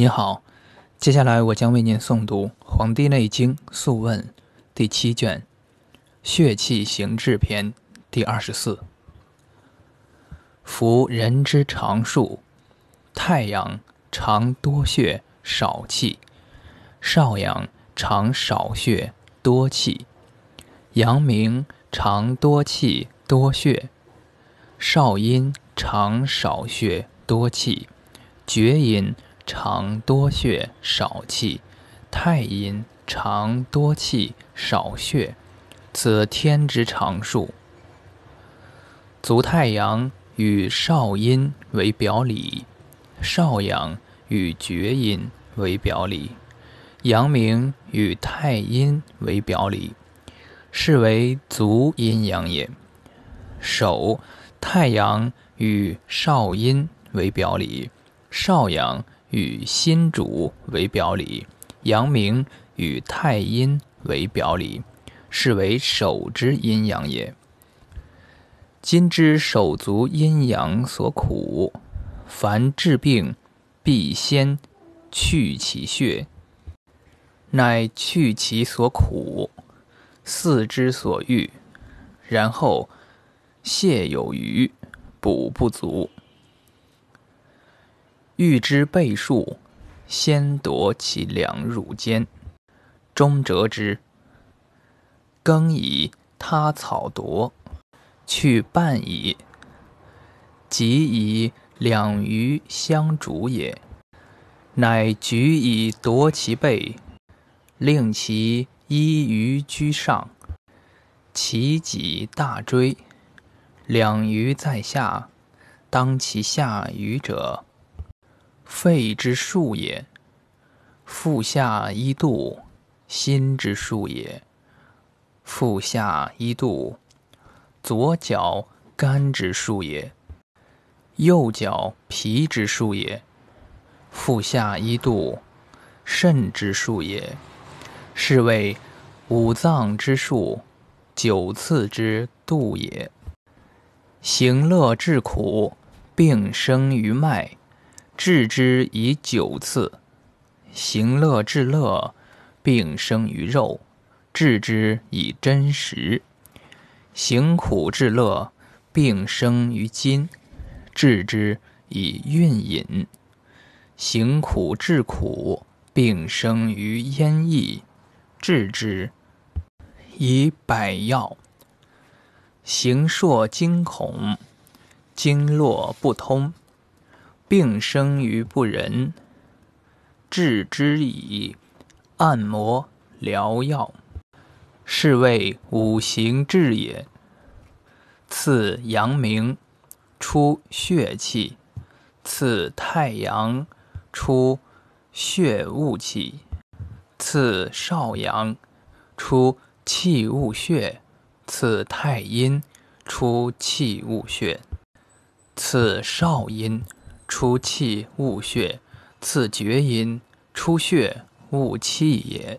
你好，接下来我将为您诵读《黄帝内经·素问》第七卷《血气行志篇》第二十四。夫人之常数，太阳常多血少气，少阳常少血多气，阳明常多气多血，少阴常少血多气，厥阴。常多血少气，太阴常多气少血，此天之常数。足太阳与少阴为表里，少阳与厥阴为表里，阳明与太阴为表里，是为足阴阳也。手太阳与少阴为表里，少阳。与心主为表里，阳明与太阴为表里，是为手之阴阳也。今之手足阴阳所苦，凡治病，必先去其血，乃去其所苦，四之所欲，然后泻有余，补不足。欲知倍数，先夺其两乳间，终折之。耕以他草夺，去半矣。即以两鱼相逐也，乃举以夺其背，令其依鱼居上，其己大椎，两鱼在下，当其下鱼者。肺之数也，腹下一度，心之数也。腹下一度，左脚肝之数也，右脚脾之数也。腹下一度，肾之数也。是谓五脏之数，九次之度也。行乐至苦，病生于脉。治之以九次，行乐至乐，病生于肉；治之以真实，行苦至乐，病生于筋；治之以运饮，行苦至苦，病生于咽液；治之以百药，行硕惊恐，经络不通。病生于不仁，治之以按摩疗药，是谓五行治也。次阳明，出血气；次太阳，出血雾气；次少阳，出气雾血；次太阴，出气雾血；次少阴。出气勿血，次厥阴出血勿气也。